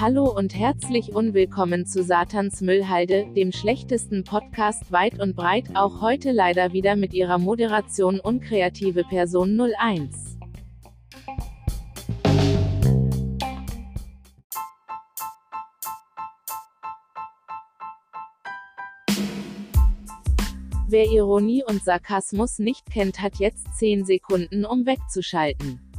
Hallo und herzlich unwillkommen zu Satans Müllhalde, dem schlechtesten Podcast weit und breit, auch heute leider wieder mit ihrer Moderation unkreative Person 01. Wer Ironie und Sarkasmus nicht kennt, hat jetzt 10 Sekunden, um wegzuschalten.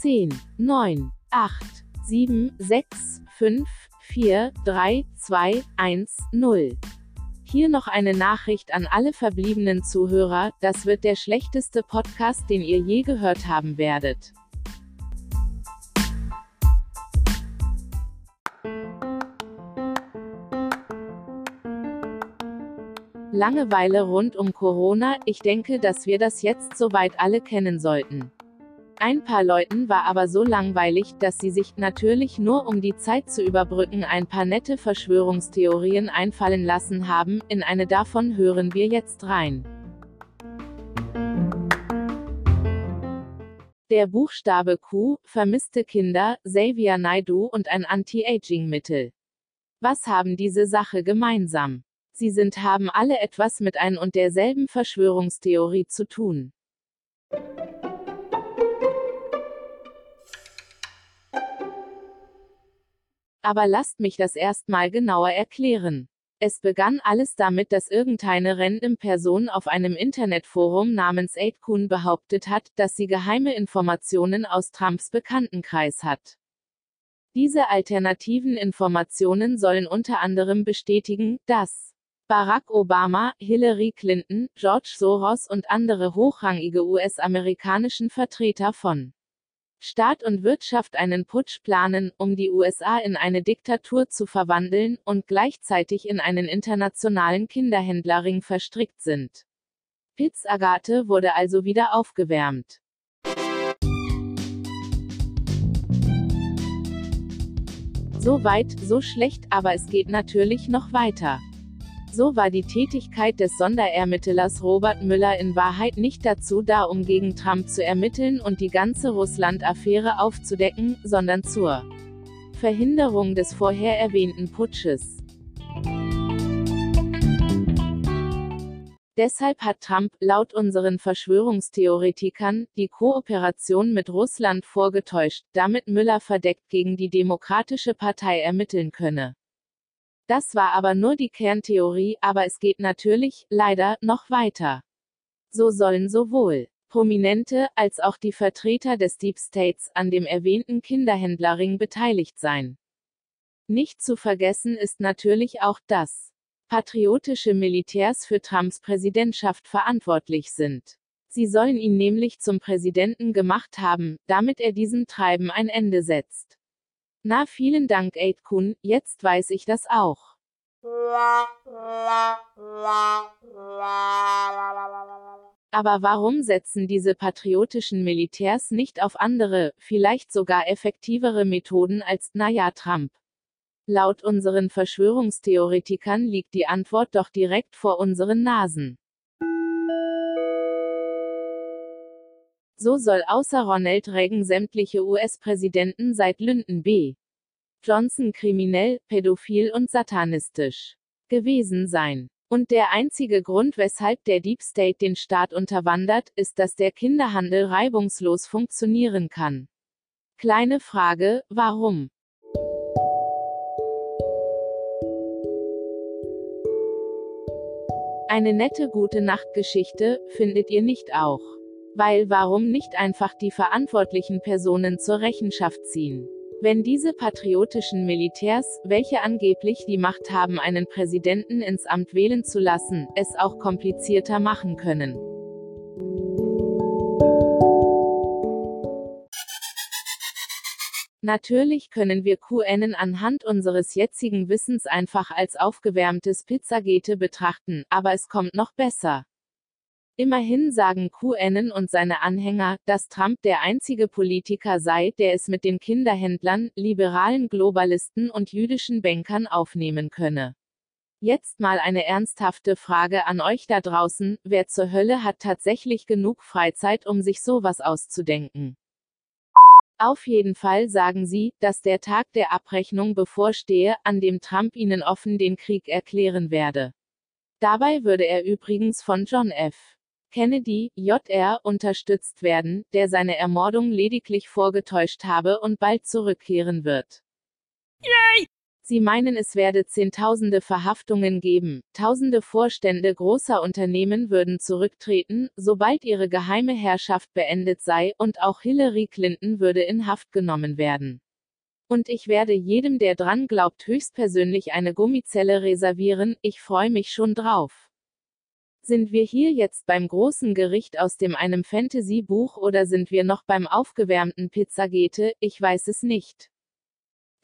10, 9, 8, 7, 6, 5, 4, 3, 2, 1, 0. Hier noch eine Nachricht an alle verbliebenen Zuhörer, das wird der schlechteste Podcast, den ihr je gehört haben werdet. Langeweile rund um Corona, ich denke, dass wir das jetzt soweit alle kennen sollten. Ein paar Leuten war aber so langweilig, dass sie sich, natürlich nur um die Zeit zu überbrücken, ein paar nette Verschwörungstheorien einfallen lassen haben, in eine davon hören wir jetzt rein. Der Buchstabe Q, vermisste Kinder, Xavier Naidu und ein Anti-Aging-Mittel. Was haben diese Sache gemeinsam? Sie sind haben alle etwas mit ein und derselben Verschwörungstheorie zu tun. Aber lasst mich das erstmal genauer erklären. Es begann alles damit, dass irgendeine random Person auf einem Internetforum namens 8kun behauptet hat, dass sie geheime Informationen aus Trumps Bekanntenkreis hat. Diese alternativen Informationen sollen unter anderem bestätigen, dass Barack Obama, Hillary Clinton, George Soros und andere hochrangige US-amerikanischen Vertreter von Staat und Wirtschaft einen Putsch planen, um die USA in eine Diktatur zu verwandeln, und gleichzeitig in einen internationalen Kinderhändlerring verstrickt sind. Pitts Agathe wurde also wieder aufgewärmt. So weit, so schlecht, aber es geht natürlich noch weiter. So war die Tätigkeit des Sonderermittlers Robert Müller in Wahrheit nicht dazu da, um gegen Trump zu ermitteln und die ganze Russland-Affäre aufzudecken, sondern zur Verhinderung des vorher erwähnten Putsches. Deshalb hat Trump, laut unseren Verschwörungstheoretikern, die Kooperation mit Russland vorgetäuscht, damit Müller verdeckt gegen die Demokratische Partei ermitteln könne. Das war aber nur die Kerntheorie, aber es geht natürlich, leider, noch weiter. So sollen sowohl Prominente, als auch die Vertreter des Deep States an dem erwähnten Kinderhändlerring beteiligt sein. Nicht zu vergessen ist natürlich auch, dass patriotische Militärs für Trumps Präsidentschaft verantwortlich sind. Sie sollen ihn nämlich zum Präsidenten gemacht haben, damit er diesem Treiben ein Ende setzt. Na vielen Dank Aidkun, jetzt weiß ich das auch. Aber warum setzen diese patriotischen Militärs nicht auf andere, vielleicht sogar effektivere Methoden als, naja, Trump? Laut unseren Verschwörungstheoretikern liegt die Antwort doch direkt vor unseren Nasen. So soll außer Ronald Reagan sämtliche US-Präsidenten seit Lyndon B. Johnson kriminell, pädophil und satanistisch gewesen sein. Und der einzige Grund, weshalb der Deep State den Staat unterwandert, ist, dass der Kinderhandel reibungslos funktionieren kann. Kleine Frage, warum? Eine nette gute Nachtgeschichte, findet ihr nicht auch? Weil warum nicht einfach die verantwortlichen Personen zur Rechenschaft ziehen? Wenn diese patriotischen Militärs, welche angeblich die Macht haben, einen Präsidenten ins Amt wählen zu lassen, es auch komplizierter machen können. Natürlich können wir QN anhand unseres jetzigen Wissens einfach als aufgewärmtes Pizzagete betrachten, aber es kommt noch besser. Immerhin sagen QAnon und seine Anhänger, dass Trump der einzige Politiker sei, der es mit den Kinderhändlern, liberalen Globalisten und jüdischen Bankern aufnehmen könne. Jetzt mal eine ernsthafte Frage an euch da draußen, wer zur Hölle hat tatsächlich genug Freizeit, um sich sowas auszudenken? Auf jeden Fall sagen sie, dass der Tag der Abrechnung bevorstehe, an dem Trump ihnen offen den Krieg erklären werde. Dabei würde er übrigens von John F. Kennedy, Jr., unterstützt werden, der seine Ermordung lediglich vorgetäuscht habe und bald zurückkehren wird. Yay! Sie meinen, es werde Zehntausende Verhaftungen geben, Tausende Vorstände großer Unternehmen würden zurücktreten, sobald ihre geheime Herrschaft beendet sei, und auch Hillary Clinton würde in Haft genommen werden. Und ich werde jedem, der dran glaubt, höchstpersönlich eine Gummizelle reservieren, ich freue mich schon drauf. Sind wir hier jetzt beim großen Gericht aus dem einem Fantasy-Buch oder sind wir noch beim aufgewärmten Pizzagete, ich weiß es nicht.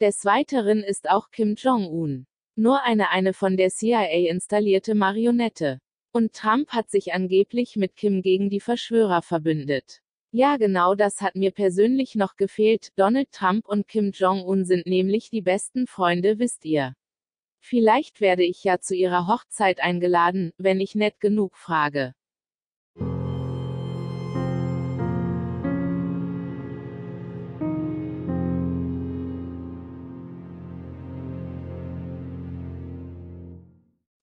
Des Weiteren ist auch Kim Jong-un nur eine eine von der CIA installierte Marionette. Und Trump hat sich angeblich mit Kim gegen die Verschwörer verbündet. Ja, genau das hat mir persönlich noch gefehlt. Donald Trump und Kim Jong-un sind nämlich die besten Freunde, wisst ihr. Vielleicht werde ich ja zu ihrer Hochzeit eingeladen, wenn ich nett genug frage.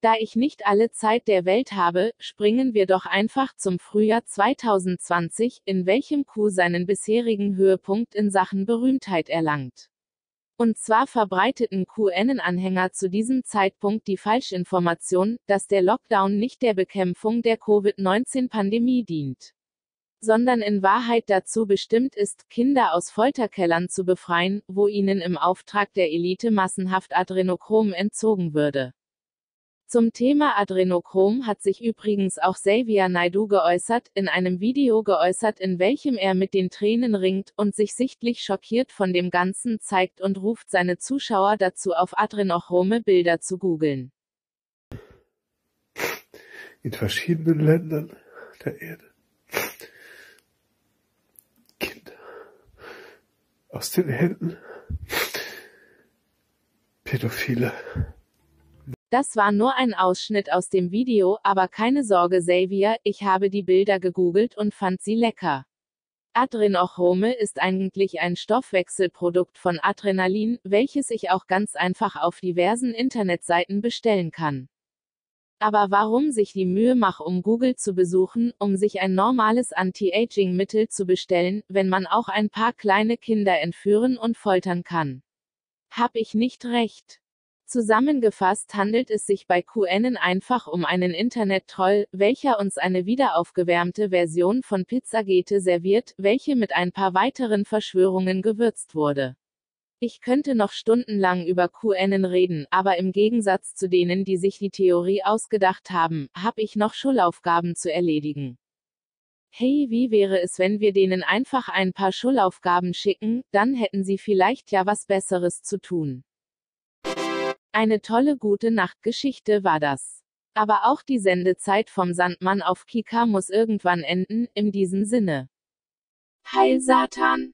Da ich nicht alle Zeit der Welt habe, springen wir doch einfach zum Frühjahr 2020, in welchem Q seinen bisherigen Höhepunkt in Sachen Berühmtheit erlangt. Und zwar verbreiteten QN-Anhänger zu diesem Zeitpunkt die Falschinformation, dass der Lockdown nicht der Bekämpfung der Covid-19-Pandemie dient sondern in Wahrheit dazu bestimmt ist, Kinder aus Folterkellern zu befreien, wo ihnen im Auftrag der Elite massenhaft Adrenochrom entzogen würde. Zum Thema Adrenochrom hat sich übrigens auch Xavier Naidu geäußert, in einem Video geäußert, in welchem er mit den Tränen ringt und sich sichtlich schockiert von dem Ganzen zeigt und ruft seine Zuschauer dazu auf adrenochrome Bilder zu googeln. In verschiedenen Ländern der Erde. Kinder aus den Händen Pädophile das war nur ein Ausschnitt aus dem Video, aber keine Sorge Xavier, ich habe die Bilder gegoogelt und fand sie lecker. Adrenochrome ist eigentlich ein Stoffwechselprodukt von Adrenalin, welches ich auch ganz einfach auf diversen Internetseiten bestellen kann. Aber warum sich die Mühe macht, um Google zu besuchen, um sich ein normales Anti-Aging-Mittel zu bestellen, wenn man auch ein paar kleine Kinder entführen und foltern kann? Hab ich nicht recht? Zusammengefasst handelt es sich bei QN einfach um einen Internet-Troll, welcher uns eine wiederaufgewärmte Version von Pizzagate serviert, welche mit ein paar weiteren Verschwörungen gewürzt wurde. Ich könnte noch stundenlang über QN reden, aber im Gegensatz zu denen, die sich die Theorie ausgedacht haben, habe ich noch Schulaufgaben zu erledigen. Hey, wie wäre es, wenn wir denen einfach ein paar Schulaufgaben schicken, dann hätten sie vielleicht ja was Besseres zu tun. Eine tolle gute Nachtgeschichte war das. Aber auch die Sendezeit vom Sandmann auf Kika muss irgendwann enden, in diesem Sinne. Heil Satan!